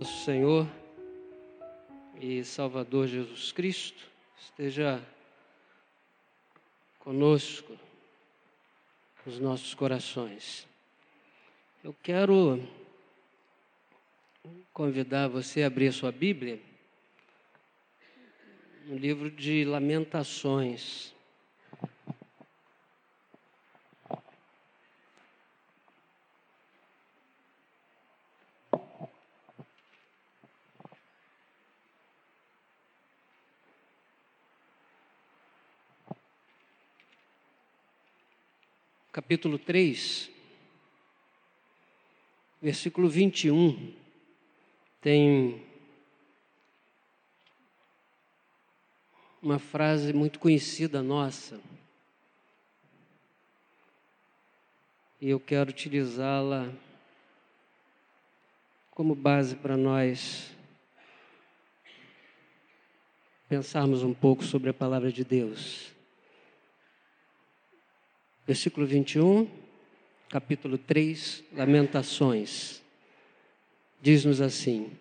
Nosso Senhor e Salvador Jesus Cristo esteja conosco nos nossos corações. Eu quero convidar você a abrir a sua Bíblia no livro de Lamentações. Capítulo 3, versículo 21, tem uma frase muito conhecida nossa. E eu quero utilizá-la como base para nós pensarmos um pouco sobre a palavra de Deus versículo 21, capítulo 3, Lamentações. Diz-nos assim: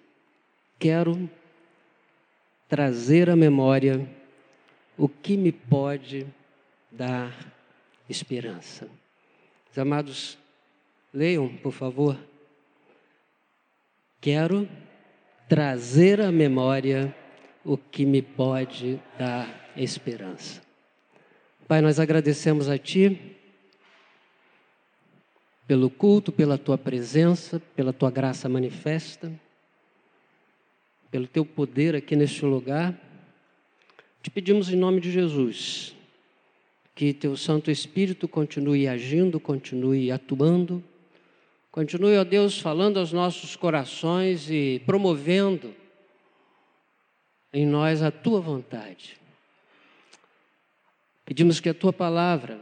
Quero trazer à memória o que me pode dar esperança. Os amados, leiam, por favor. Quero trazer à memória o que me pode dar esperança. Pai, nós agradecemos a Ti pelo culto, pela tua presença, pela tua graça manifesta, pelo teu poder aqui neste lugar. Te pedimos em nome de Jesus que teu Santo Espírito continue agindo, continue atuando, continue, ó Deus, falando aos nossos corações e promovendo em nós a tua vontade. Pedimos que a tua palavra,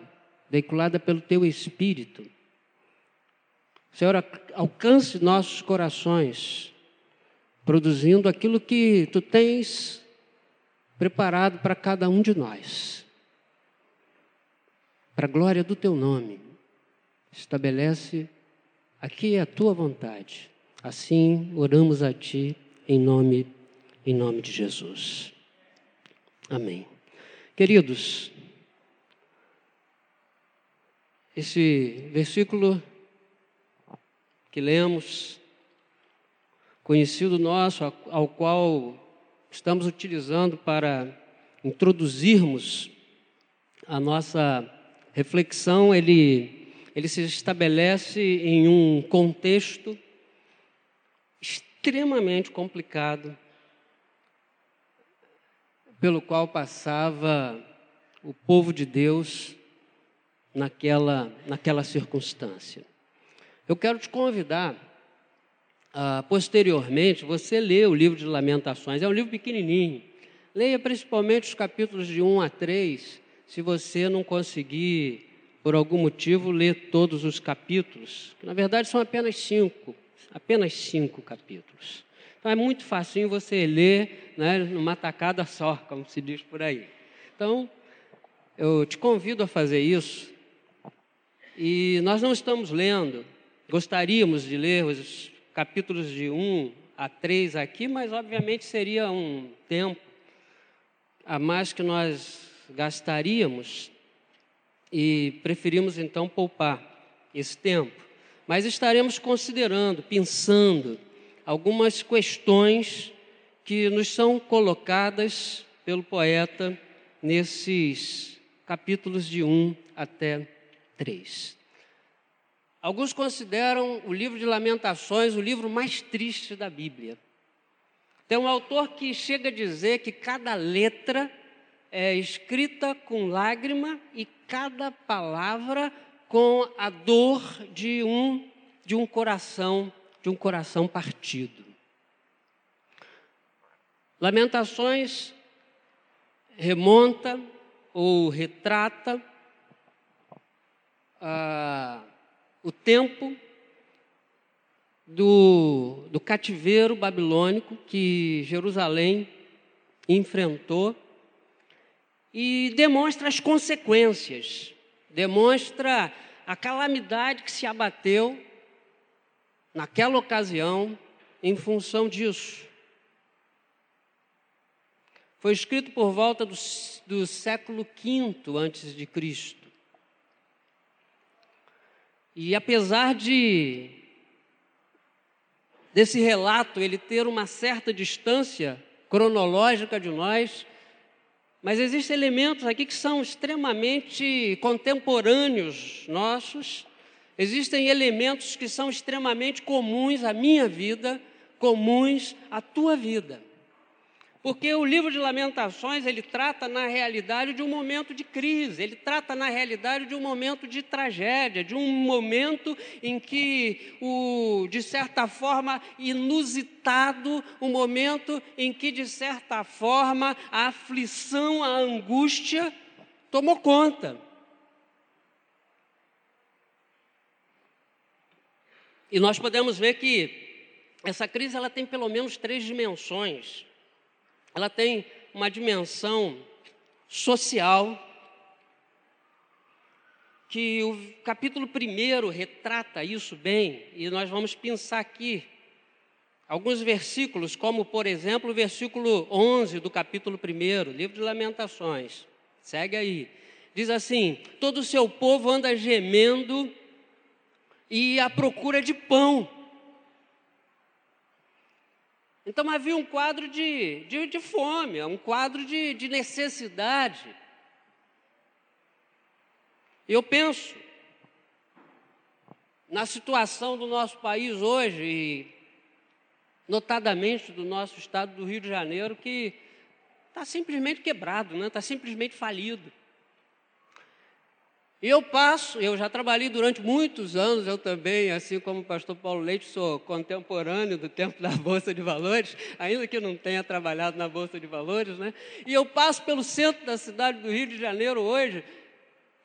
veiculada pelo teu Espírito, Senhor, alcance nossos corações, produzindo aquilo que tu tens preparado para cada um de nós. Para a glória do teu nome, estabelece aqui a tua vontade. Assim, oramos a ti em nome em nome de Jesus. Amém. Queridos, esse versículo que lemos, conhecido nosso, ao qual estamos utilizando para introduzirmos a nossa reflexão, ele, ele se estabelece em um contexto extremamente complicado pelo qual passava o povo de Deus naquela, naquela circunstância. Eu quero te convidar, uh, posteriormente, você lê o livro de Lamentações, é um livro pequenininho. Leia principalmente os capítulos de 1 a 3, se você não conseguir, por algum motivo, ler todos os capítulos, que na verdade são apenas cinco, apenas cinco capítulos. Então é muito facinho você ler né, numa tacada só, como se diz por aí. Então, eu te convido a fazer isso. E nós não estamos lendo Gostaríamos de ler os capítulos de 1 a 3 aqui, mas obviamente seria um tempo a mais que nós gastaríamos e preferimos então poupar esse tempo. Mas estaremos considerando, pensando algumas questões que nos são colocadas pelo poeta nesses capítulos de 1 até 3. Alguns consideram o livro de Lamentações o livro mais triste da Bíblia. Tem um autor que chega a dizer que cada letra é escrita com lágrima e cada palavra com a dor de um de um coração, de um coração partido. Lamentações remonta ou retrata a o tempo do, do cativeiro babilônico que Jerusalém enfrentou e demonstra as consequências, demonstra a calamidade que se abateu naquela ocasião em função disso. Foi escrito por volta do, do século V antes de Cristo. E apesar de desse relato ele ter uma certa distância cronológica de nós, mas existem elementos aqui que são extremamente contemporâneos nossos, existem elementos que são extremamente comuns à minha vida, comuns à tua vida. Porque o livro de Lamentações, ele trata na realidade de um momento de crise, ele trata na realidade de um momento de tragédia, de um momento em que o de certa forma inusitado, um momento em que de certa forma a aflição, a angústia tomou conta. E nós podemos ver que essa crise ela tem pelo menos três dimensões ela tem uma dimensão social que o capítulo 1 retrata isso bem, e nós vamos pensar aqui alguns versículos, como por exemplo o versículo 11 do capítulo 1, livro de Lamentações. Segue aí. Diz assim: Todo o seu povo anda gemendo e à procura de pão. Então havia um quadro de, de, de fome, um quadro de, de necessidade. Eu penso na situação do nosso país hoje, e notadamente do nosso estado do Rio de Janeiro, que está simplesmente quebrado, está né? Tá simplesmente falido. E eu passo, eu já trabalhei durante muitos anos, eu também, assim como o pastor Paulo Leite, sou contemporâneo do tempo da Bolsa de Valores, ainda que não tenha trabalhado na Bolsa de Valores, né? E eu passo pelo centro da cidade do Rio de Janeiro hoje,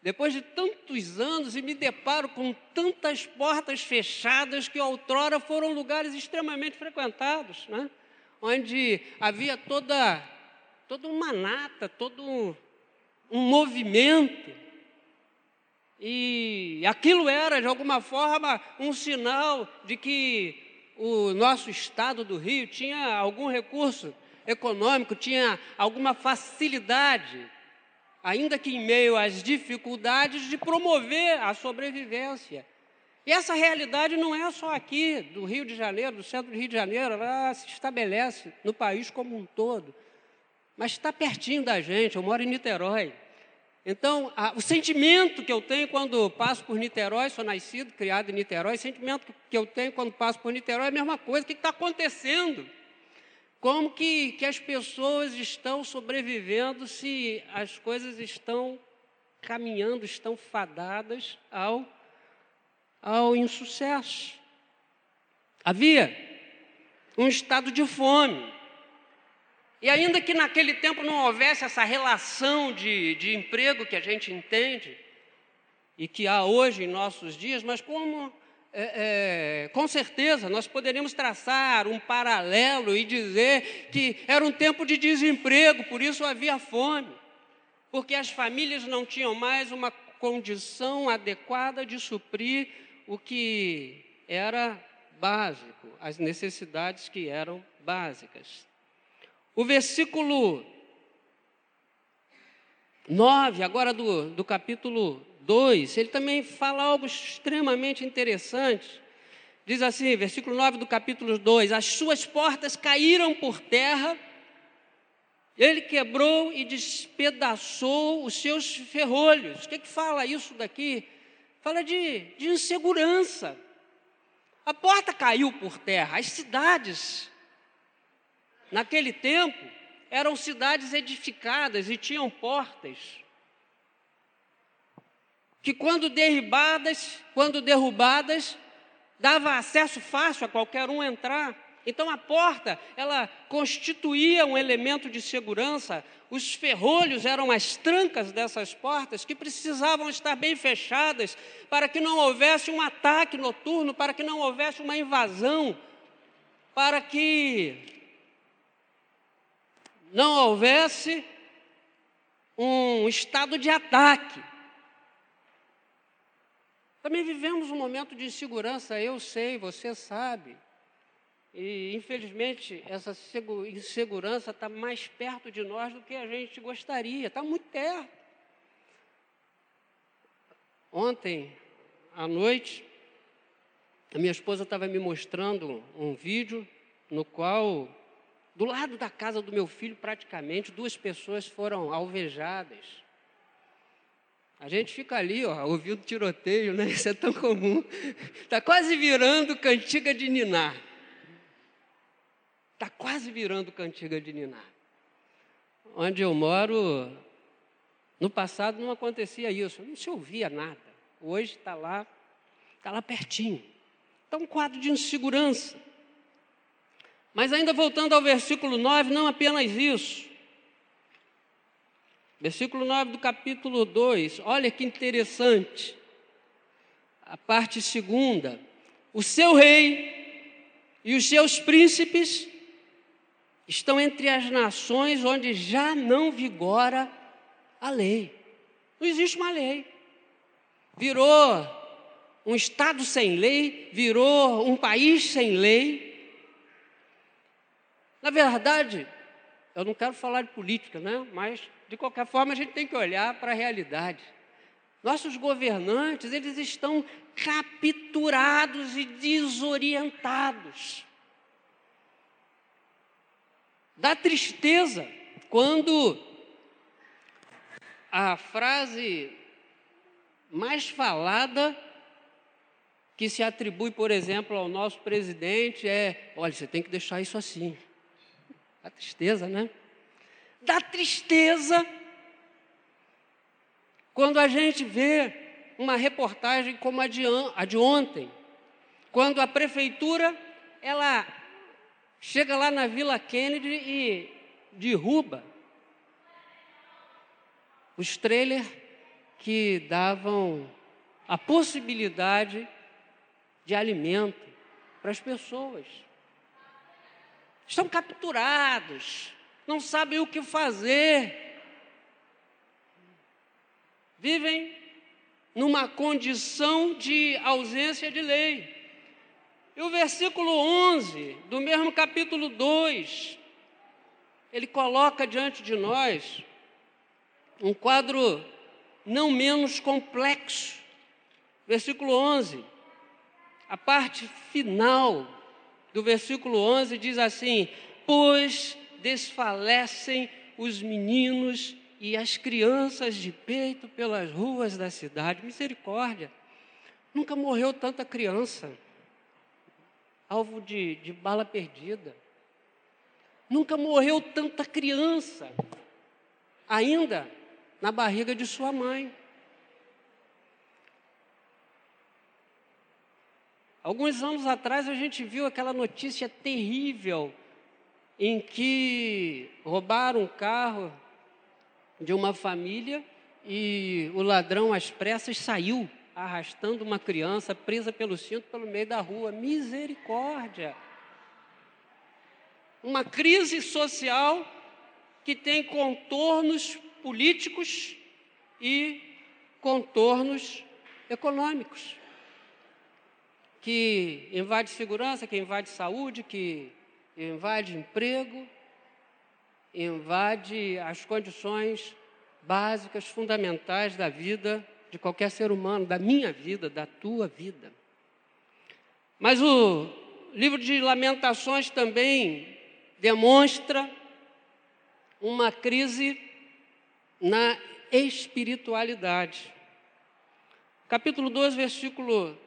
depois de tantos anos, e me deparo com tantas portas fechadas que outrora foram lugares extremamente frequentados, né? Onde havia toda, toda uma nata, todo um, um movimento e aquilo era, de alguma forma, um sinal de que o nosso estado do Rio tinha algum recurso econômico, tinha alguma facilidade, ainda que em meio às dificuldades, de promover a sobrevivência. E essa realidade não é só aqui, do Rio de Janeiro, do centro do Rio de Janeiro, ela se estabelece no país como um todo. Mas está pertinho da gente, eu moro em Niterói. Então, a, o sentimento que eu tenho quando passo por Niterói, sou nascido, criado em Niterói, o sentimento que eu tenho quando passo por Niterói é a mesma coisa. O que está acontecendo? Como que, que as pessoas estão sobrevivendo se as coisas estão caminhando, estão fadadas ao, ao insucesso? Havia um estado de fome. E ainda que naquele tempo não houvesse essa relação de, de emprego que a gente entende, e que há hoje em nossos dias, mas como é, é, com certeza nós poderíamos traçar um paralelo e dizer que era um tempo de desemprego, por isso havia fome, porque as famílias não tinham mais uma condição adequada de suprir o que era básico, as necessidades que eram básicas. O versículo 9, agora do, do capítulo 2, ele também fala algo extremamente interessante. Diz assim, versículo 9 do capítulo 2: As suas portas caíram por terra, ele quebrou e despedaçou os seus ferrolhos. O que, que fala isso daqui? Fala de, de insegurança. A porta caiu por terra, as cidades Naquele tempo, eram cidades edificadas e tinham portas que quando derribadas, quando derrubadas, dava acesso fácil a qualquer um entrar. Então a porta, ela constituía um elemento de segurança. Os ferrolhos eram as trancas dessas portas que precisavam estar bem fechadas para que não houvesse um ataque noturno, para que não houvesse uma invasão, para que não houvesse um estado de ataque. Também vivemos um momento de insegurança, eu sei, você sabe. E, infelizmente, essa insegurança está mais perto de nós do que a gente gostaria, está muito perto. Ontem à noite, a minha esposa estava me mostrando um vídeo no qual, do lado da casa do meu filho, praticamente, duas pessoas foram alvejadas. A gente fica ali, ó, ouvindo tiroteio, né? Isso é tão comum. Está quase virando cantiga de ninar. Está quase virando cantiga de Niná. Onde eu moro, no passado não acontecia isso, não se ouvia nada. Hoje está lá, está lá pertinho. Está um quadro de insegurança. Mas ainda voltando ao versículo 9, não apenas isso. Versículo 9 do capítulo 2, olha que interessante. A parte segunda. O seu rei e os seus príncipes estão entre as nações onde já não vigora a lei. Não existe uma lei. Virou um Estado sem lei, virou um país sem lei. Na verdade, eu não quero falar de política, né? mas de qualquer forma a gente tem que olhar para a realidade. Nossos governantes, eles estão capturados e desorientados. Dá tristeza quando a frase mais falada que se atribui, por exemplo, ao nosso presidente é: olha, você tem que deixar isso assim. Dá tristeza, né? Dá tristeza quando a gente vê uma reportagem como a de, a de ontem, quando a prefeitura ela chega lá na Vila Kennedy e derruba os trailers que davam a possibilidade de alimento para as pessoas. Estão capturados, não sabem o que fazer. Vivem numa condição de ausência de lei. E o versículo 11 do mesmo capítulo 2, ele coloca diante de nós um quadro não menos complexo. Versículo 11, a parte final do versículo 11 diz assim: Pois desfalecem os meninos e as crianças de peito pelas ruas da cidade. Misericórdia, nunca morreu tanta criança alvo de, de bala perdida. Nunca morreu tanta criança, ainda na barriga de sua mãe. Alguns anos atrás a gente viu aquela notícia terrível em que roubaram um carro de uma família e o ladrão às pressas saiu arrastando uma criança presa pelo cinto pelo meio da rua. Misericórdia! Uma crise social que tem contornos políticos e contornos econômicos. Que invade segurança, que invade saúde, que invade emprego, invade as condições básicas, fundamentais da vida de qualquer ser humano, da minha vida, da tua vida. Mas o livro de Lamentações também demonstra uma crise na espiritualidade. Capítulo 2, versículo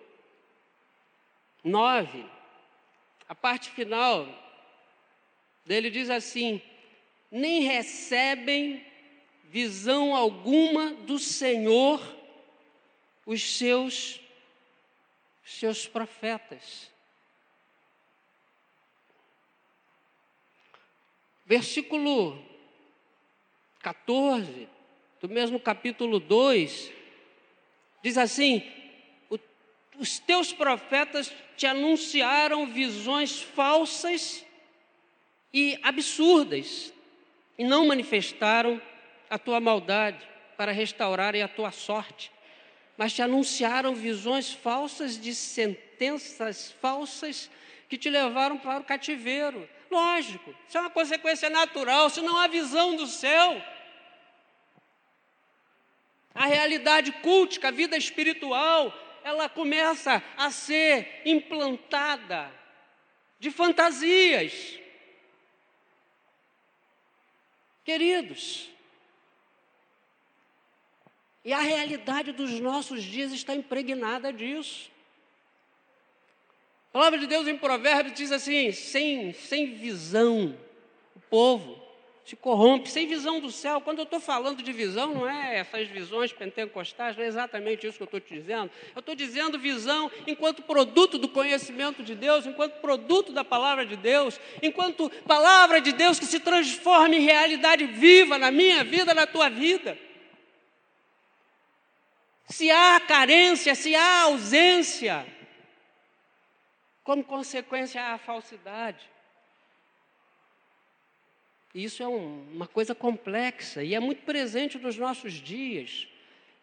9, a parte final dele diz assim: nem recebem visão alguma do Senhor os seus, seus profetas. Versículo 14, do mesmo capítulo 2, diz assim: Os teus profetas te anunciaram visões falsas e absurdas, e não manifestaram a tua maldade para restaurarem a tua sorte mas te anunciaram visões falsas de sentenças falsas que te levaram para o cativeiro. Lógico, isso é uma consequência natural, se não há visão do céu. A realidade cultica, a vida espiritual, ela começa a ser implantada de fantasias. Queridos, e a realidade dos nossos dias está impregnada disso. A palavra de Deus em Provérbios diz assim: sem, sem visão, o povo se corrompe, sem visão do céu. Quando eu estou falando de visão, não é essas visões pentecostais, não é exatamente isso que eu estou te dizendo. Eu estou dizendo visão enquanto produto do conhecimento de Deus, enquanto produto da palavra de Deus, enquanto palavra de Deus que se transforma em realidade viva na minha vida, na tua vida. Se há carência, se há ausência, como consequência, a falsidade. Isso é um, uma coisa complexa e é muito presente nos nossos dias.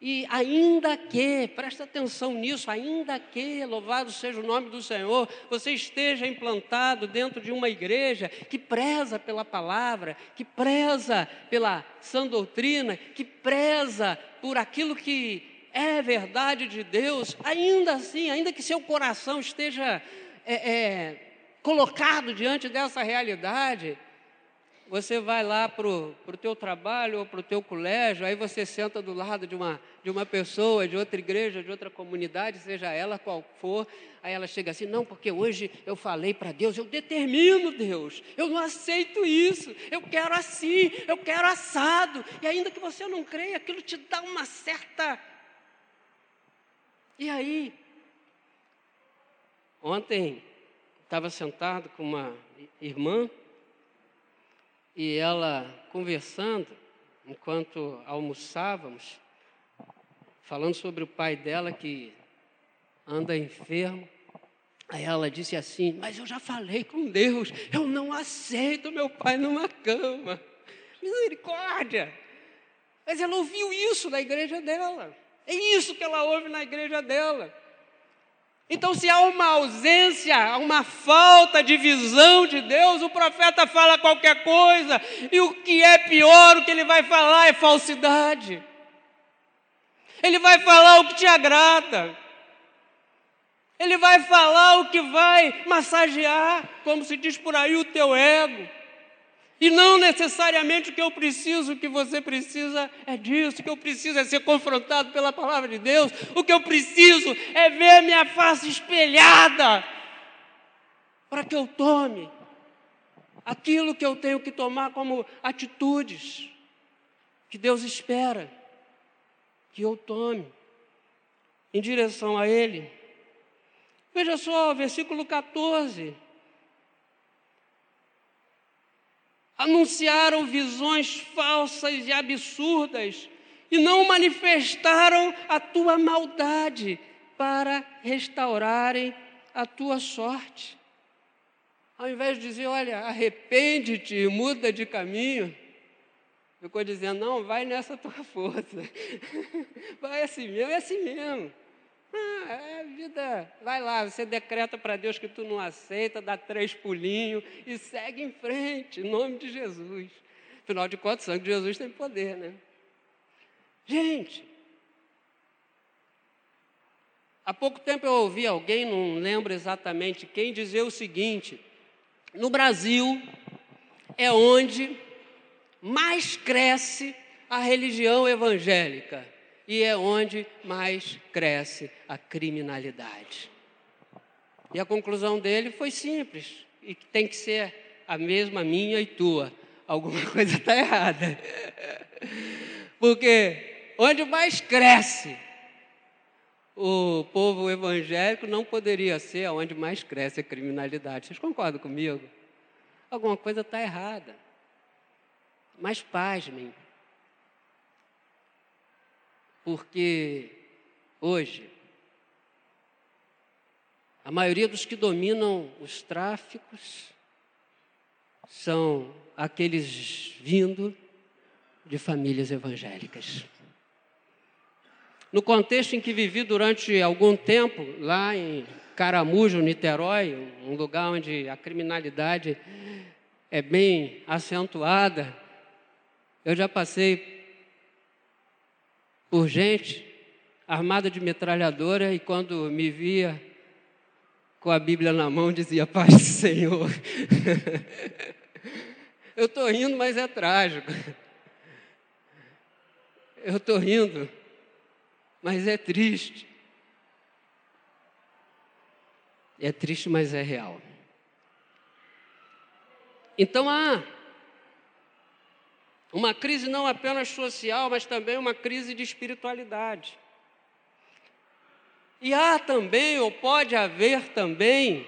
E ainda que, presta atenção nisso, ainda que, louvado seja o nome do Senhor, você esteja implantado dentro de uma igreja que preza pela palavra, que preza pela sã doutrina, que preza por aquilo que é verdade de Deus, ainda assim, ainda que seu coração esteja é, é, colocado diante dessa realidade, você vai lá para o teu trabalho ou para o teu colégio, aí você senta do lado de uma, de uma pessoa, de outra igreja, de outra comunidade, seja ela qual for, aí ela chega assim, não, porque hoje eu falei para Deus, eu determino Deus, eu não aceito isso, eu quero assim, eu quero assado, e ainda que você não creia, aquilo te dá uma certa. E aí, Ontem estava sentado com uma irmã e ela conversando enquanto almoçávamos, falando sobre o pai dela que anda enfermo. Aí ela disse assim: Mas eu já falei com Deus, eu não aceito meu pai numa cama. Misericórdia! Mas ela ouviu isso na igreja dela. É isso que ela ouve na igreja dela. Então, se há uma ausência, uma falta de visão de Deus, o profeta fala qualquer coisa, e o que é pior, o que ele vai falar é falsidade. Ele vai falar o que te agrada. Ele vai falar o que vai massagear, como se diz por aí, o teu ego. E não necessariamente o que eu preciso, o que você precisa é disso. O que eu preciso é ser confrontado pela palavra de Deus. O que eu preciso é ver minha face espelhada para que eu tome aquilo que eu tenho que tomar como atitudes que Deus espera que eu tome em direção a Ele. Veja só, versículo 14. Anunciaram visões falsas e absurdas e não manifestaram a tua maldade para restaurarem a tua sorte. Ao invés de dizer, olha, arrepende-te, muda de caminho, ficou dizendo, não, vai nessa tua força. vai assim mesmo, é assim mesmo. Ah, é vida. Vai lá, você decreta para Deus que tu não aceita, dá três pulinhos e segue em frente, em nome de Jesus. Afinal de contas, o sangue de Jesus tem poder, né? Gente, há pouco tempo eu ouvi alguém, não lembro exatamente quem, dizer o seguinte: no Brasil é onde mais cresce a religião evangélica e é onde mais cresce a criminalidade. E a conclusão dele foi simples, e tem que ser a mesma minha e tua. Alguma coisa está errada. Porque onde mais cresce o povo evangélico não poderia ser onde mais cresce a criminalidade. Vocês concordam comigo? Alguma coisa está errada. Mas pasmem, porque hoje a maioria dos que dominam os tráficos são aqueles vindo de famílias evangélicas. No contexto em que vivi durante algum tempo, lá em Caramujo, Niterói, um lugar onde a criminalidade é bem acentuada. Eu já passei por gente armada de metralhadora e quando me via com a Bíblia na mão dizia paz do Senhor. Eu estou rindo, mas é trágico. Eu estou rindo, mas é triste. É triste, mas é real. Então há uma crise não apenas social, mas também uma crise de espiritualidade. E há também, ou pode haver também,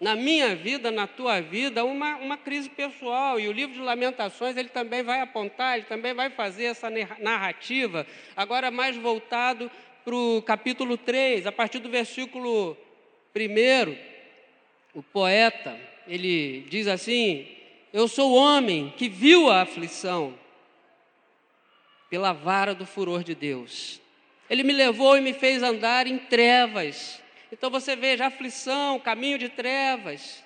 na minha vida, na tua vida, uma, uma crise pessoal. E o livro de Lamentações, ele também vai apontar, ele também vai fazer essa narrativa, agora mais voltado para o capítulo 3, a partir do versículo 1, o poeta, ele diz assim: Eu sou o homem que viu a aflição pela vara do furor de Deus. Ele me levou e me fez andar em trevas. Então você veja aflição, caminho de trevas.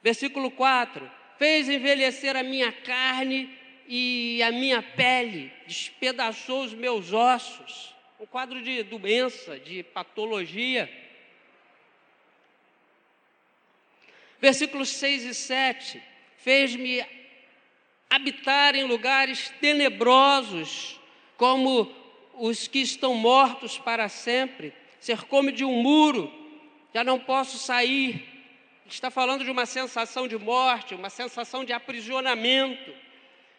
Versículo 4: Fez envelhecer a minha carne e a minha pele, despedaçou os meus ossos. Um quadro de doença, de patologia. Versículos 6 e 7: Fez-me habitar em lugares tenebrosos, como os que estão mortos para sempre, cercou-me de um muro, já não posso sair. Está falando de uma sensação de morte, uma sensação de aprisionamento.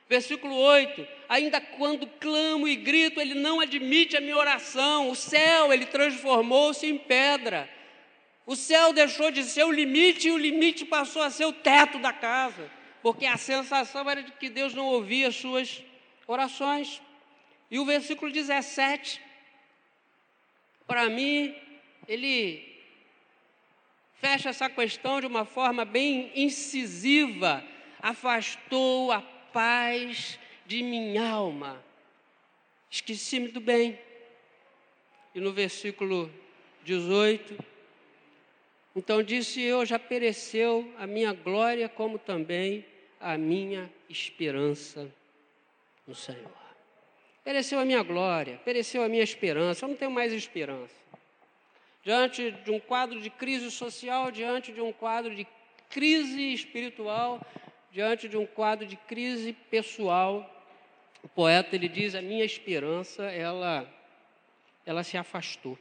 Versículo 8: Ainda quando clamo e grito, ele não admite a minha oração. O céu, ele transformou-se em pedra. O céu deixou de ser o limite e o limite passou a ser o teto da casa, porque a sensação era de que Deus não ouvia as suas orações. E o versículo 17, para mim, ele fecha essa questão de uma forma bem incisiva. Afastou a paz de minha alma. Esqueci-me do bem. E no versículo 18, então disse eu: já pereceu a minha glória, como também a minha esperança no Senhor. Pereceu a minha glória, pereceu a minha esperança, eu não tenho mais esperança. Diante de um quadro de crise social, diante de um quadro de crise espiritual, diante de um quadro de crise pessoal, o poeta ele diz: a minha esperança ela ela se afastou.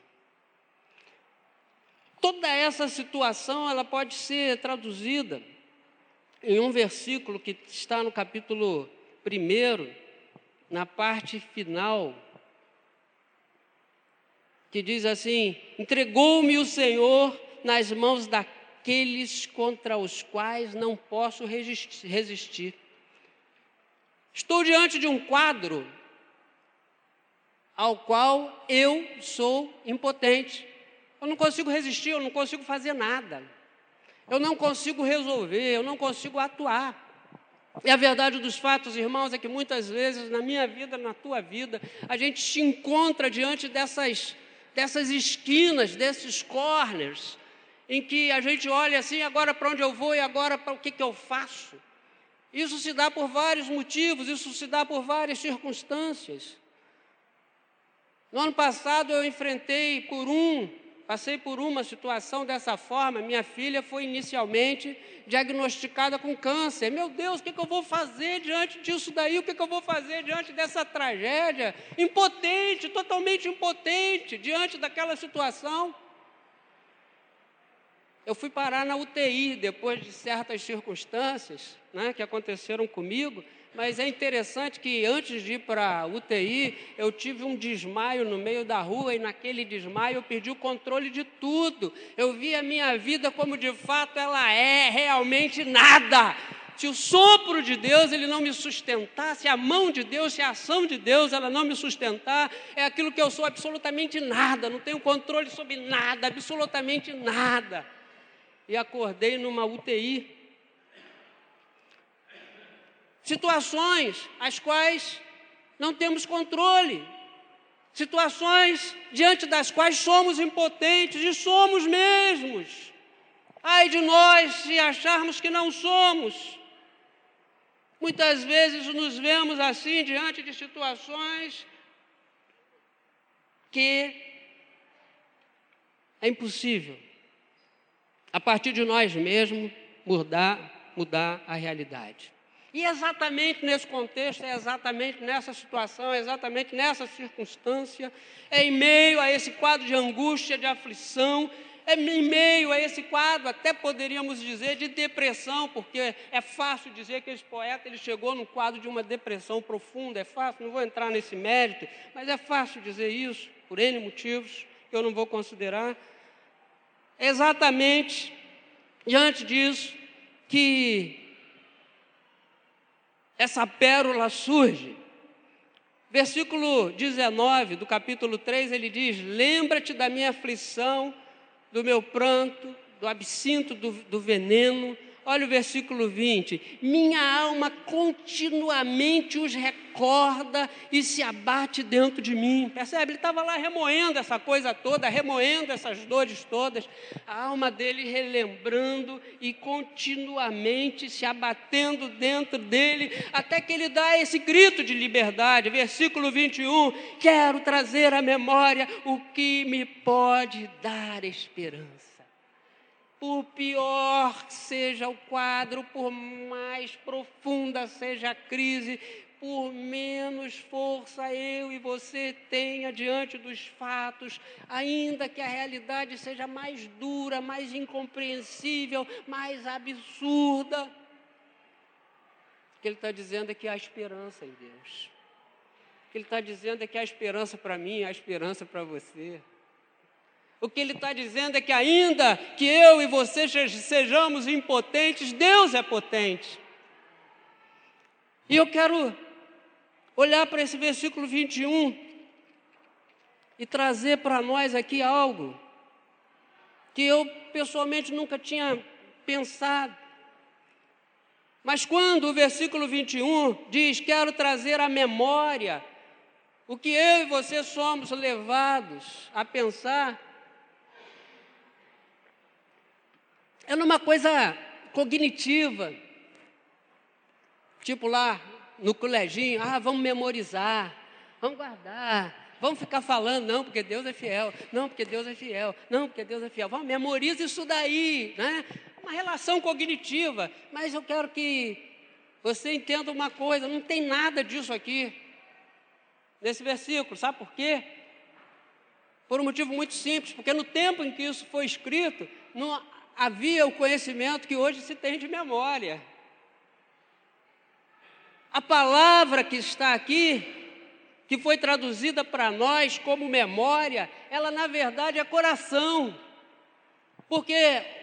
Toda essa situação ela pode ser traduzida em um versículo que está no capítulo 1 na parte final, que diz assim: Entregou-me o Senhor nas mãos daqueles contra os quais não posso resistir. Estou diante de um quadro ao qual eu sou impotente. Eu não consigo resistir, eu não consigo fazer nada. Eu não consigo resolver, eu não consigo atuar. E a verdade dos fatos, irmãos, é que muitas vezes na minha vida, na tua vida, a gente se encontra diante dessas, dessas esquinas, desses corners, em que a gente olha assim, agora para onde eu vou e agora para o que, que eu faço. Isso se dá por vários motivos, isso se dá por várias circunstâncias. No ano passado eu enfrentei por um Passei por uma situação dessa forma. Minha filha foi inicialmente diagnosticada com câncer. Meu Deus, o que, eu vou fazer diante disso daí? O que, que eu vou fazer diante dessa tragédia? Impotente, totalmente impotente diante daquela situação. Eu fui parar na UTI depois de certas circunstâncias né, que aconteceram comigo. Mas é interessante que antes de ir para a UTI, eu tive um desmaio no meio da rua e naquele desmaio eu perdi o controle de tudo. Eu vi a minha vida como de fato ela é, realmente nada. Se o sopro de Deus ele não me sustentar, se a mão de Deus, se a ação de Deus ela não me sustentar, é aquilo que eu sou absolutamente nada, não tenho controle sobre nada, absolutamente nada. E acordei numa UTI situações as quais não temos controle. Situações diante das quais somos impotentes e somos mesmos. Ai de nós se acharmos que não somos. Muitas vezes nos vemos assim diante de situações que é impossível, a partir de nós mesmos, mudar, mudar a realidade. E exatamente nesse contexto, é exatamente nessa situação, é exatamente nessa circunstância, é em meio a esse quadro de angústia, de aflição, é em meio a esse quadro, até poderíamos dizer, de depressão, porque é fácil dizer que esse poeta ele chegou num quadro de uma depressão profunda, é fácil, não vou entrar nesse mérito, mas é fácil dizer isso, por N motivos, que eu não vou considerar. É exatamente diante disso que essa pérola surge. Versículo 19 do capítulo 3, ele diz: Lembra-te da minha aflição do meu pranto, do absinto, do, do veneno. Olha o versículo 20: Minha alma continuamente os recorda e se abate dentro de mim. Percebe? Ele estava lá remoendo essa coisa toda, remoendo essas dores todas, a alma dele relembrando e continuamente se abatendo dentro dele, até que ele dá esse grito de liberdade. Versículo 21: Quero trazer à memória o que me pode dar esperança por pior que seja o quadro, por mais profunda seja a crise, por menos força eu e você tenha diante dos fatos, ainda que a realidade seja mais dura, mais incompreensível, mais absurda. O que ele está dizendo é que há esperança em Deus. O que ele está dizendo é que há esperança para mim, há esperança para você. O que ele está dizendo é que, ainda que eu e você sejamos impotentes, Deus é potente. E eu quero olhar para esse versículo 21 e trazer para nós aqui algo que eu pessoalmente nunca tinha pensado. Mas quando o versículo 21 diz: Quero trazer à memória o que eu e você somos levados a pensar, é numa coisa cognitiva. Tipo lá no coleginho, ah, vamos memorizar, vamos guardar, vamos ficar falando, não, porque Deus é fiel, não, porque Deus é fiel, não, porque Deus é fiel. Vamos, memoriza isso daí, né? Uma relação cognitiva. Mas eu quero que você entenda uma coisa, não tem nada disso aqui. Nesse versículo, sabe por quê? Por um motivo muito simples, porque no tempo em que isso foi escrito, não havia o conhecimento que hoje se tem de memória. A palavra que está aqui, que foi traduzida para nós como memória, ela na verdade é coração. Porque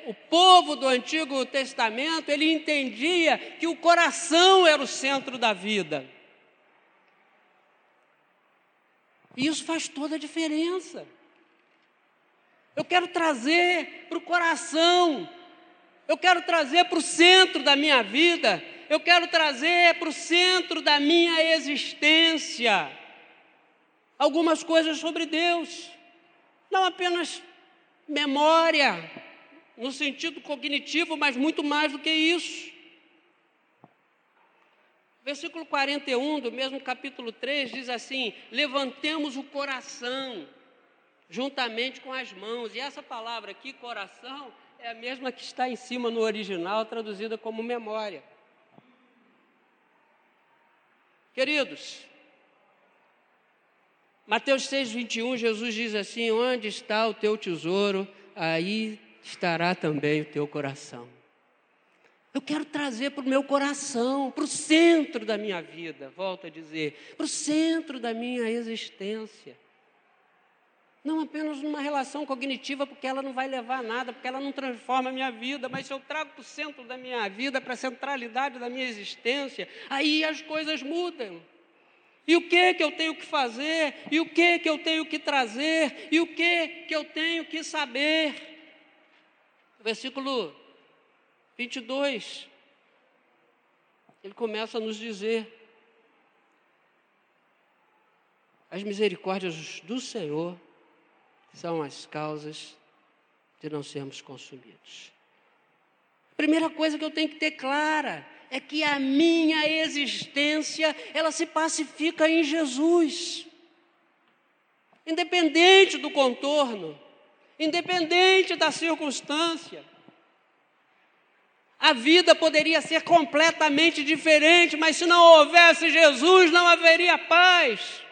o povo do Antigo Testamento, ele entendia que o coração era o centro da vida. E isso faz toda a diferença. Eu quero trazer para o coração, eu quero trazer para o centro da minha vida, eu quero trazer para o centro da minha existência. Algumas coisas sobre Deus, não apenas memória, no sentido cognitivo, mas muito mais do que isso. Versículo 41 do mesmo capítulo 3 diz assim: Levantemos o coração juntamente com as mãos. E essa palavra aqui, coração, é a mesma que está em cima no original, traduzida como memória. Queridos, Mateus 6, 21, Jesus diz assim: Onde está o teu tesouro, aí estará também o teu coração. Eu quero trazer para o meu coração, para o centro da minha vida, volto a dizer, para o centro da minha existência. Não apenas numa relação cognitiva, porque ela não vai levar a nada, porque ela não transforma a minha vida, mas se eu trago para o centro da minha vida, para a centralidade da minha existência, aí as coisas mudam. E o que que eu tenho que fazer? E o que que eu tenho que trazer? E o que que eu tenho que saber? Versículo 22. Ele começa a nos dizer: As misericórdias do Senhor são as causas de não sermos consumidos. Primeira coisa que eu tenho que ter clara é que a minha existência, ela se pacifica em Jesus. Independente do contorno, independente da circunstância. A vida poderia ser completamente diferente, mas se não houvesse Jesus, não haveria paz.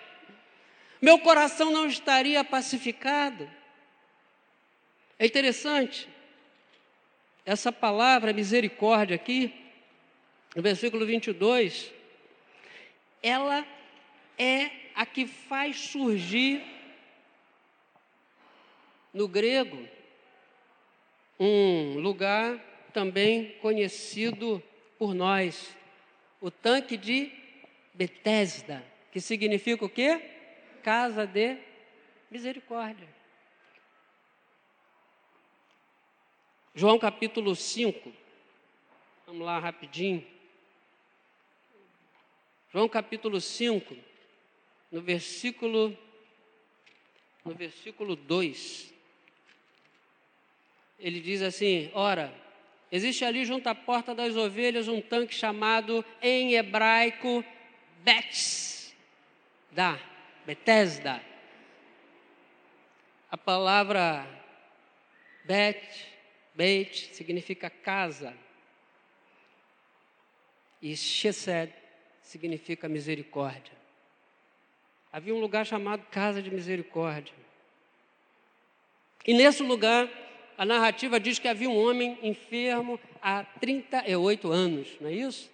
Meu coração não estaria pacificado. É interessante, essa palavra misericórdia aqui, no versículo 22, ela é a que faz surgir no grego um lugar também conhecido por nós, o tanque de Betesda, que significa o quê? Casa de misericórdia. João capítulo 5. Vamos lá rapidinho. João capítulo 5, no versículo no versículo 2. Ele diz assim: Ora, Existe ali junto à porta das ovelhas um tanque chamado em hebraico Bethesda, Bethesda. A palavra Bet, Beit significa casa. E Shesed significa misericórdia. Havia um lugar chamado Casa de Misericórdia. E nesse lugar a narrativa diz que havia um homem enfermo há 38 anos, não é isso?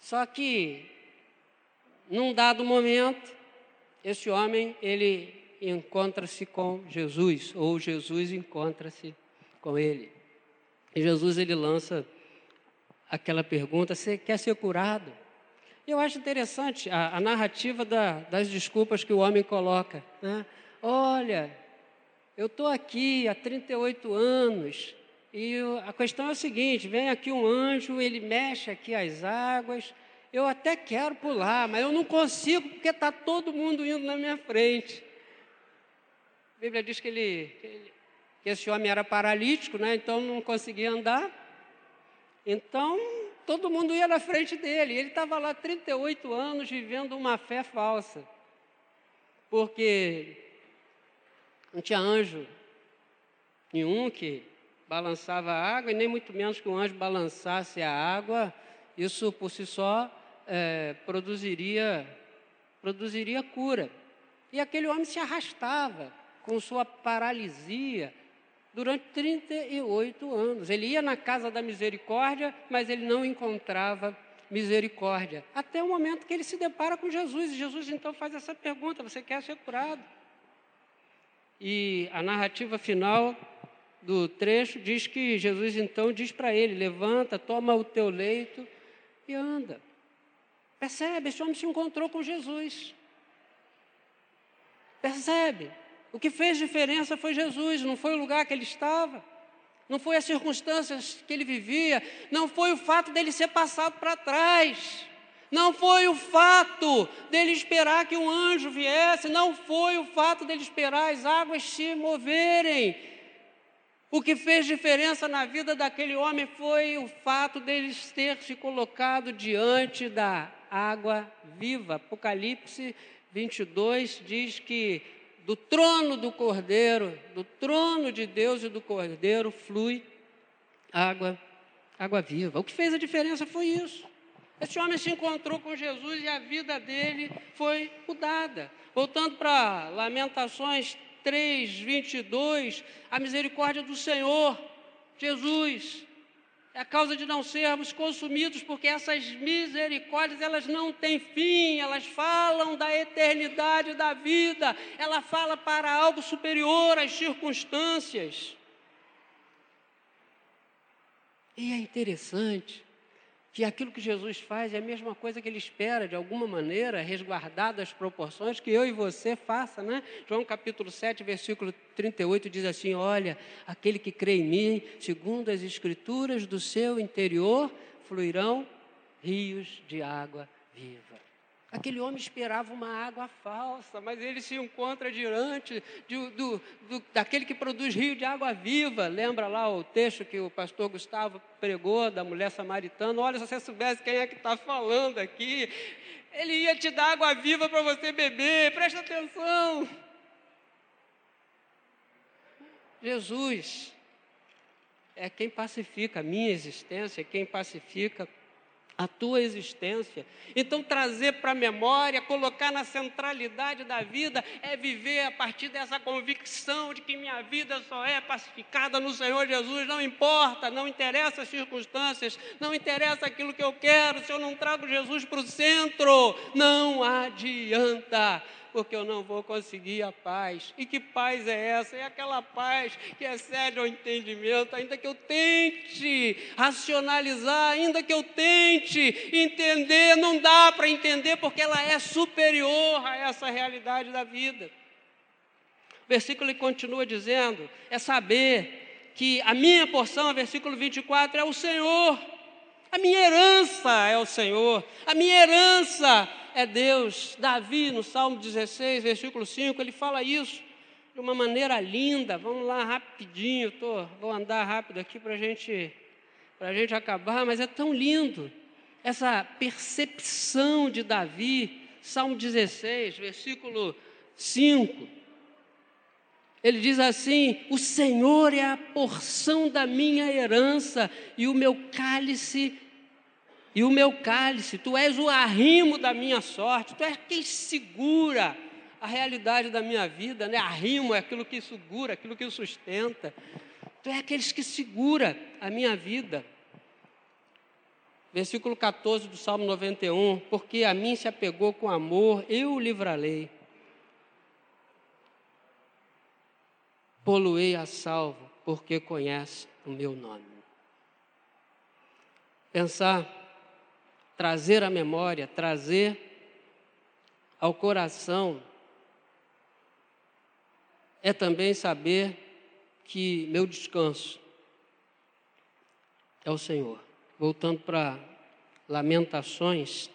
Só que, num dado momento, esse homem, ele encontra-se com Jesus, ou Jesus encontra-se com ele. E Jesus, ele lança aquela pergunta, você quer ser curado? Eu acho interessante a, a narrativa da, das desculpas que o homem coloca. Né? Olha, eu estou aqui há 38 anos e a questão é o seguinte: vem aqui um anjo, ele mexe aqui as águas. Eu até quero pular, mas eu não consigo porque está todo mundo indo na minha frente. A Bíblia diz que, ele, que, ele, que esse homem era paralítico, né? então não conseguia andar. Então, todo mundo ia na frente dele. Ele estava lá 38 anos vivendo uma fé falsa. Porque não tinha anjo nenhum que balançava a água, e nem muito menos que um anjo balançasse a água. Isso por si só é, produziria, produziria cura. E aquele homem se arrastava com sua paralisia durante 38 anos. Ele ia na casa da misericórdia, mas ele não encontrava misericórdia. Até o momento que ele se depara com Jesus. E Jesus então faz essa pergunta: Você quer ser curado? E a narrativa final do trecho diz que Jesus então diz para ele: levanta, toma o teu leito e anda. Percebe? Esse homem se encontrou com Jesus. Percebe? O que fez diferença foi Jesus, não foi o lugar que ele estava, não foi as circunstâncias que ele vivia, não foi o fato dele ser passado para trás. Não foi o fato dele esperar que um anjo viesse, não foi o fato dele esperar as águas se moverem. O que fez diferença na vida daquele homem foi o fato dele ter se colocado diante da água viva. Apocalipse 22 diz que do trono do Cordeiro, do trono de Deus e do Cordeiro flui água, água viva. O que fez a diferença foi isso. Esse homem se encontrou com Jesus e a vida dele foi mudada. Voltando para Lamentações 3, 22, a misericórdia do Senhor, Jesus, é a causa de não sermos consumidos, porque essas misericórdias, elas não têm fim, elas falam da eternidade da vida, ela fala para algo superior às circunstâncias. E é interessante que aquilo que Jesus faz é a mesma coisa que ele espera, de alguma maneira, resguardado as proporções, que eu e você faça, né? João capítulo 7, versículo 38 diz assim: Olha, aquele que crê em mim, segundo as escrituras do seu interior, fluirão rios de água viva. Aquele homem esperava uma água falsa, mas ele se encontra diante de, do, do, daquele que produz rio de água viva. Lembra lá o texto que o pastor Gustavo pregou da mulher samaritana? Olha, se você soubesse quem é que está falando aqui, ele ia te dar água viva para você beber, presta atenção. Jesus é quem pacifica a minha existência, é quem pacifica a tua existência. Então, trazer para a memória, colocar na centralidade da vida, é viver a partir dessa convicção de que minha vida só é pacificada no Senhor Jesus. Não importa, não interessa as circunstâncias, não interessa aquilo que eu quero, se eu não trago Jesus para o centro, não adianta porque eu não vou conseguir a paz. E que paz é essa? É aquela paz que excede ao entendimento, ainda que eu tente racionalizar, ainda que eu tente entender, não dá para entender porque ela é superior a essa realidade da vida. O versículo continua dizendo: é saber que a minha porção, versículo 24, é o Senhor. A minha herança é o Senhor. A minha herança é Deus. Davi, no Salmo 16, versículo 5, ele fala isso de uma maneira linda. Vamos lá rapidinho, tô, vou andar rápido aqui para gente, a gente acabar, mas é tão lindo essa percepção de Davi, Salmo 16, versículo 5. Ele diz assim: O Senhor é a porção da minha herança e o meu cálice e o meu cálice, tu és o arrimo da minha sorte, tu és quem segura a realidade da minha vida, né? Arrimo é aquilo que segura, aquilo que sustenta. Tu és aqueles que segura a minha vida. Versículo 14 do Salmo 91, porque a mim se apegou com amor, eu o livrarei. Poluei a salvo, porque conhece o meu nome. Pensar trazer à memória, trazer ao coração, é também saber que meu descanso é o Senhor. Voltando para Lamentações,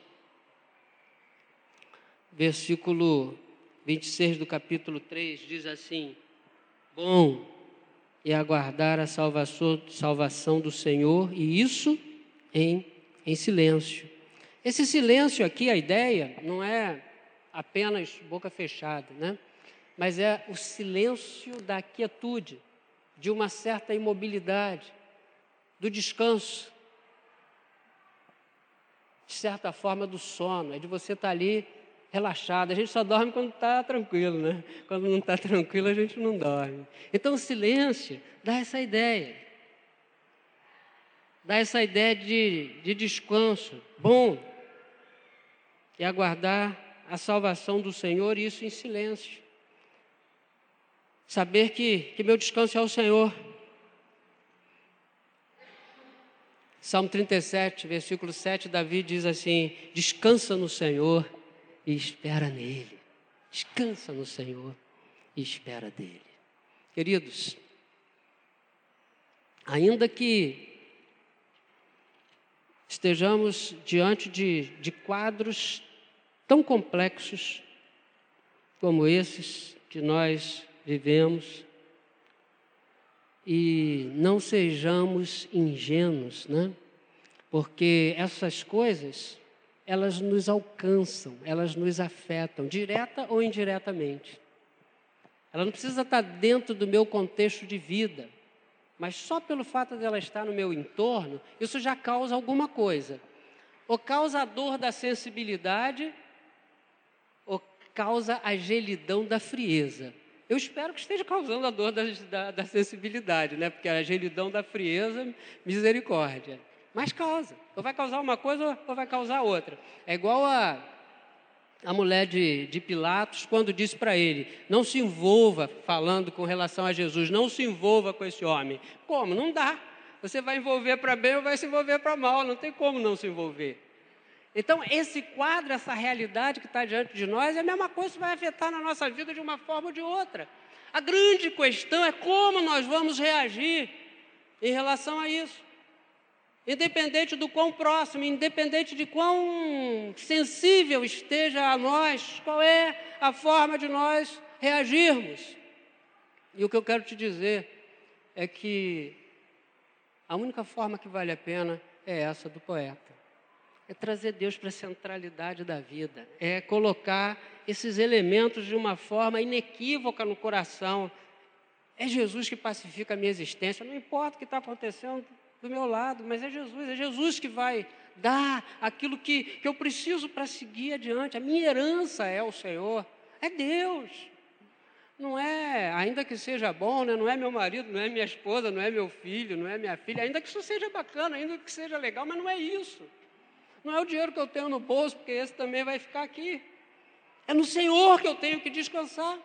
versículo 26 do capítulo 3 diz assim: Bom é aguardar a salvação, salvação do Senhor, e isso em, em silêncio. Esse silêncio aqui, a ideia, não é apenas boca fechada, né? mas é o silêncio da quietude, de uma certa imobilidade, do descanso, de certa forma do sono, é de você estar ali relaxado. A gente só dorme quando está tranquilo, né? Quando não está tranquilo, a gente não dorme. Então, o silêncio dá essa ideia. Dá essa ideia de, de descanso. Bom, e aguardar a salvação do Senhor, e isso em silêncio. Saber que, que meu descanso é o Senhor. Salmo 37, versículo 7, Davi diz assim: Descansa no Senhor e espera nele. Descansa no Senhor e espera dele. Queridos, ainda que estejamos diante de, de quadros tão complexos como esses que nós vivemos e não sejamos ingênuos, né? Porque essas coisas, elas nos alcançam, elas nos afetam, direta ou indiretamente. Ela não precisa estar dentro do meu contexto de vida, mas só pelo fato dela estar no meu entorno, isso já causa alguma coisa. Ou causa a dor da sensibilidade, causa a gelidão da frieza. Eu espero que esteja causando a dor da, da, da sensibilidade, né? Porque a gelidão da frieza, misericórdia. Mas causa. Ou vai causar uma coisa ou vai causar outra. É igual a, a mulher de, de Pilatos, quando disse para ele: não se envolva falando com relação a Jesus, não se envolva com esse homem. Como? Não dá. Você vai envolver para bem ou vai se envolver para mal, não tem como não se envolver. Então, esse quadro, essa realidade que está diante de nós, é a mesma coisa que vai afetar na nossa vida de uma forma ou de outra. A grande questão é como nós vamos reagir em relação a isso. independente do quão próximo, independente de quão sensível esteja a nós, qual é a forma de nós reagirmos. E o que eu quero te dizer é que a única forma que vale a pena é essa do poeta. É trazer Deus para a centralidade da vida, é colocar esses elementos de uma forma inequívoca no coração. É Jesus que pacifica a minha existência, não importa o que está acontecendo do meu lado, mas é Jesus, é Jesus que vai dar aquilo que, que eu preciso para seguir adiante. A minha herança é o Senhor, é Deus. Não é, ainda que seja bom, né? não é meu marido, não é minha esposa, não é meu filho, não é minha filha, ainda que isso seja bacana, ainda que seja legal, mas não é isso. Não é o dinheiro que eu tenho no bolso, porque esse também vai ficar aqui. É no Senhor que eu tenho que descansar.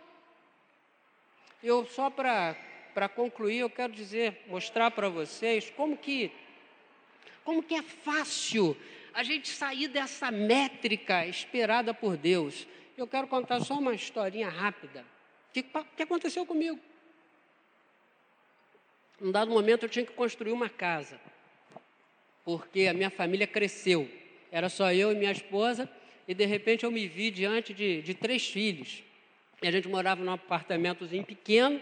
Eu só para concluir, eu quero dizer, mostrar para vocês como que como que é fácil a gente sair dessa métrica esperada por Deus. Eu quero contar só uma historinha rápida. Que, que aconteceu comigo? Num dado momento eu tinha que construir uma casa, porque a minha família cresceu. Era só eu e minha esposa, e de repente eu me vi diante de, de três filhos. E a gente morava num apartamentozinho pequeno,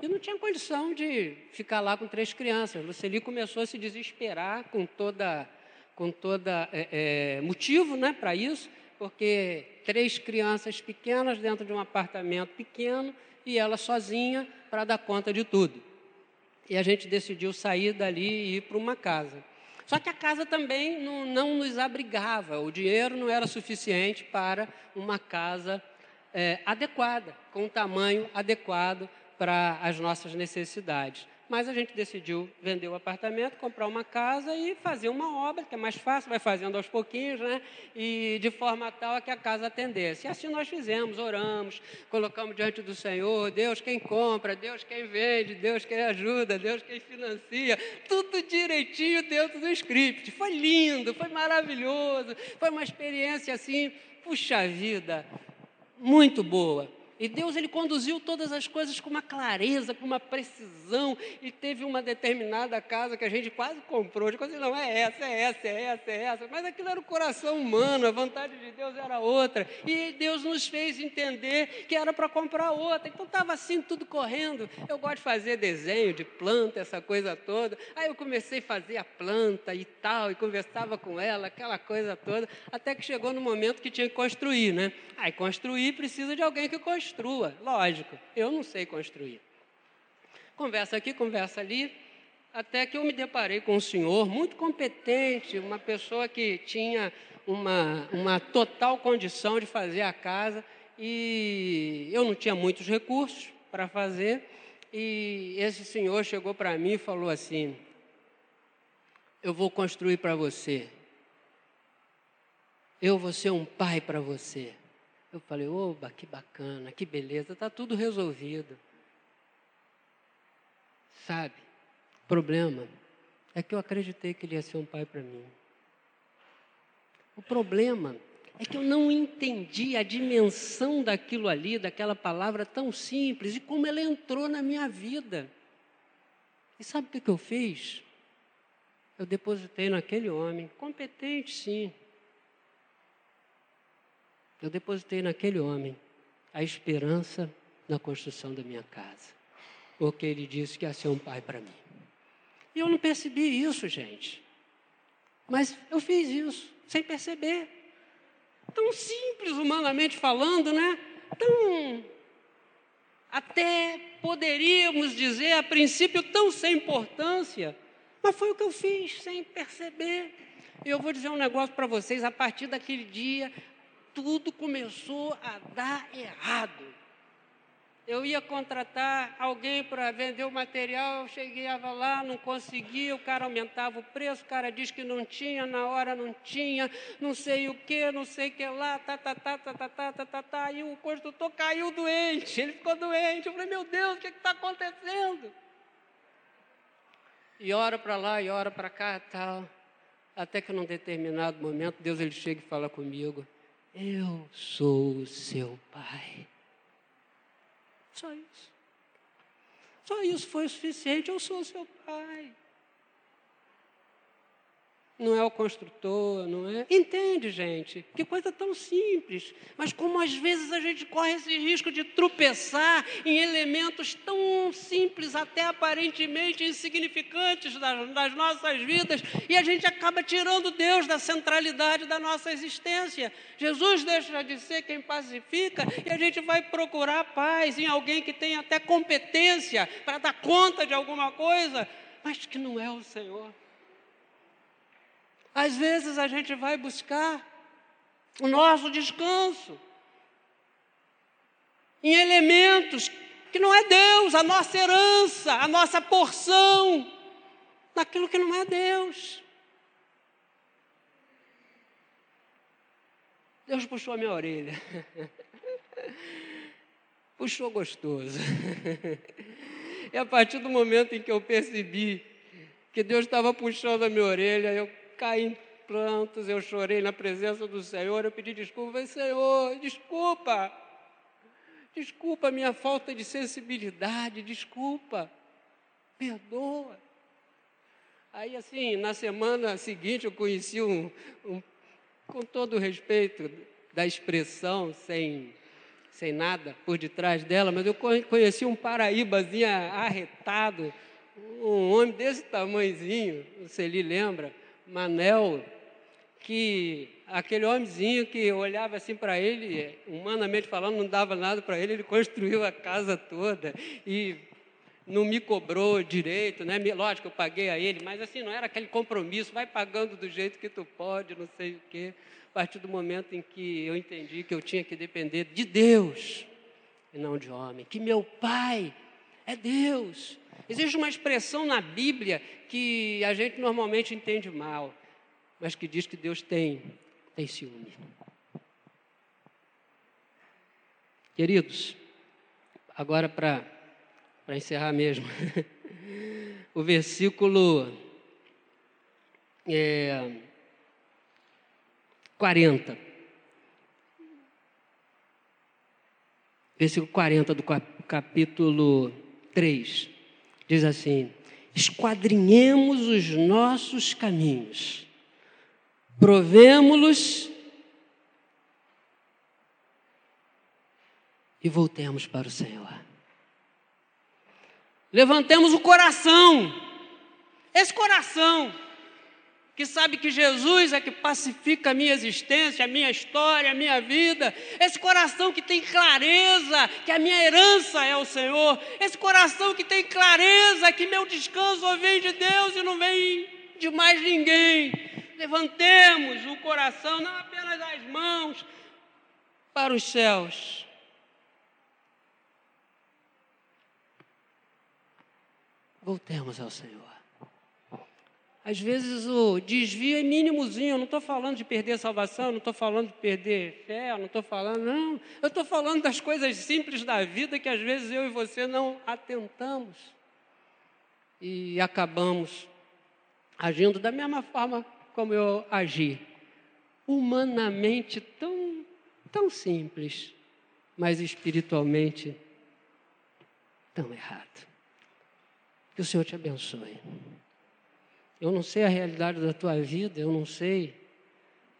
e não tinha condição de ficar lá com três crianças. Luceli começou a se desesperar com toda, com toda é, é, motivo né, para isso, porque três crianças pequenas dentro de um apartamento pequeno e ela sozinha para dar conta de tudo. E a gente decidiu sair dali e ir para uma casa. Só que a casa também não, não, nos abrigava, o dinheiro não era suficiente para uma casa é, adequada, com um tamanho adequado para as nossas necessidades. Mas a gente decidiu vender o apartamento, comprar uma casa e fazer uma obra, que é mais fácil, vai fazendo aos pouquinhos, né? E de forma tal a que a casa atendesse. E assim nós fizemos, oramos, colocamos diante do Senhor, Deus quem compra, Deus quem vende, Deus quem ajuda, Deus quem financia, tudo direitinho dentro do script. Foi lindo, foi maravilhoso, foi uma experiência assim, puxa vida, muito boa. E Deus ele conduziu todas as coisas com uma clareza, com uma precisão. E teve uma determinada casa que a gente quase comprou. De coisa, não, é essa, é essa, é essa, é essa. Mas aquilo era o coração humano, a vontade de Deus era outra. E Deus nos fez entender que era para comprar outra. Então estava assim, tudo correndo. Eu gosto de fazer desenho de planta, essa coisa toda. Aí eu comecei a fazer a planta e tal, e conversava com ela, aquela coisa toda. Até que chegou no momento que tinha que construir, né? Aí construir precisa de alguém que construa construa. Lógico, eu não sei construir. Conversa aqui, conversa ali, até que eu me deparei com um senhor muito competente, uma pessoa que tinha uma, uma total condição de fazer a casa e eu não tinha muitos recursos para fazer. E esse senhor chegou para mim e falou assim: Eu vou construir para você. Eu vou ser um pai para você. Eu falei, oba, que bacana, que beleza, está tudo resolvido. Sabe, o problema é que eu acreditei que ele ia ser um pai para mim. O problema é que eu não entendi a dimensão daquilo ali, daquela palavra tão simples e como ela entrou na minha vida. E sabe o que eu fiz? Eu depositei naquele homem, competente sim, eu depositei naquele homem a esperança na construção da minha casa. Porque ele disse que ia ser um pai para mim. E eu não percebi isso, gente. Mas eu fiz isso, sem perceber. Tão simples, humanamente falando, né? Tão. Até poderíamos dizer, a princípio, tão sem importância. Mas foi o que eu fiz, sem perceber. E eu vou dizer um negócio para vocês: a partir daquele dia, tudo começou a dar errado. Eu ia contratar alguém para vender o material, eu chegava lá, não conseguia, o cara aumentava o preço, o cara diz que não tinha, na hora não tinha, não sei o que, não sei o que lá, tá, tá, tá, tá, tá, tá, tá, tá, tá, e o construtor caiu doente, ele ficou doente. Eu falei, meu Deus, o que está acontecendo? E ora para lá, e ora para cá, tal. Até que num determinado momento, Deus ele chega e fala comigo, eu sou o seu pai. Só isso. Só isso foi o suficiente. Eu sou o seu pai. Não é o construtor, não é. Entende, gente? Que coisa tão simples. Mas como às vezes a gente corre esse risco de tropeçar em elementos tão simples, até aparentemente insignificantes das, das nossas vidas, e a gente acaba tirando Deus da centralidade da nossa existência. Jesus deixa de ser quem pacifica e a gente vai procurar paz em alguém que tem até competência para dar conta de alguma coisa, mas que não é o Senhor. Às vezes a gente vai buscar o nosso descanso em elementos que não é Deus, a nossa herança, a nossa porção, naquilo que não é Deus. Deus puxou a minha orelha. puxou gostoso. e a partir do momento em que eu percebi que Deus estava puxando a minha orelha, eu caí em prantos, eu chorei na presença do Senhor, eu pedi desculpa, Senhor, desculpa, desculpa a minha falta de sensibilidade, desculpa, perdoa. Aí, assim, na semana seguinte, eu conheci um, um com todo o respeito da expressão, sem, sem nada por detrás dela, mas eu conheci um paraíbazinho arretado, um homem desse tamanhozinho, você lhe lembra, Manel, que aquele homenzinho que olhava assim para ele, humanamente falando, não dava nada para ele, ele construiu a casa toda e não me cobrou direito, né? Lógico, eu paguei a ele, mas assim, não era aquele compromisso, vai pagando do jeito que tu pode, não sei o quê. A partir do momento em que eu entendi que eu tinha que depender de Deus e não de homem, que meu pai é Deus, Existe uma expressão na Bíblia que a gente normalmente entende mal, mas que diz que Deus tem, tem ciúme. Queridos, agora para encerrar mesmo, o versículo é, 40. Versículo 40 do capítulo 3. Diz assim: esquadrinhemos os nossos caminhos, provemos-los e voltemos para o Senhor. Levantemos o coração, esse coração que sabe que Jesus é que pacifica a minha existência, a minha história, a minha vida, esse coração que tem clareza que a minha herança é o Senhor, esse coração que tem clareza que meu descanso vem de Deus e não vem de mais ninguém. Levantemos o coração, não apenas as mãos, para os céus. Voltemos ao Senhor. Às vezes o desvio é mínimozinho, eu não estou falando de perder a salvação, não estou falando de perder fé, não estou falando, não. Eu estou falando das coisas simples da vida que às vezes eu e você não atentamos. E acabamos agindo da mesma forma como eu agi. Humanamente tão, tão simples, mas espiritualmente tão errado. Que o Senhor te abençoe. Eu não sei a realidade da tua vida, eu não sei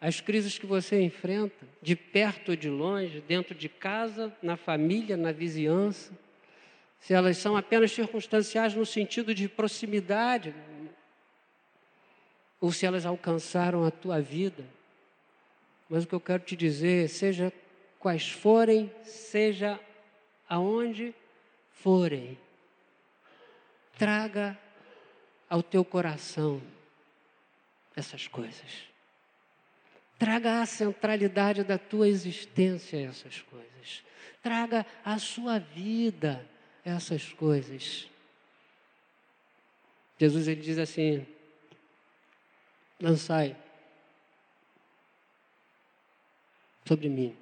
as crises que você enfrenta, de perto ou de longe, dentro de casa, na família, na vizinhança. Se elas são apenas circunstanciais no sentido de proximidade, ou se elas alcançaram a tua vida. Mas o que eu quero te dizer, seja quais forem, seja aonde forem, traga ao teu coração essas coisas. Traga a centralidade da tua existência essas coisas. Traga a sua vida essas coisas. Jesus ele diz assim: lançai sobre mim.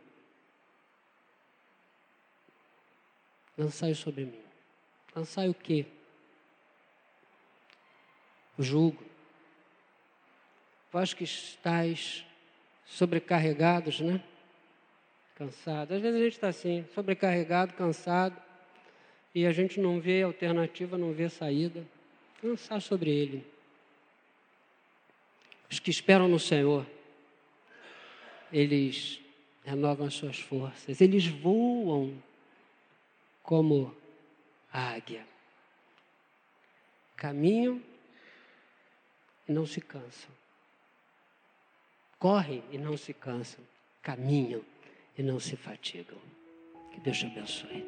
Lançai sobre mim. Lançai o quê? O jugo. Vós que estáis sobrecarregados, né? Cansados. Às vezes a gente está assim, sobrecarregado, cansado, e a gente não vê alternativa, não vê saída. Lançar sobre ele. Os que esperam no Senhor, eles renovam as suas forças, eles voam como águia. Caminham e não se cansam. Correm e não se cansam. Caminham e não se fatigam. Que Deus te abençoe.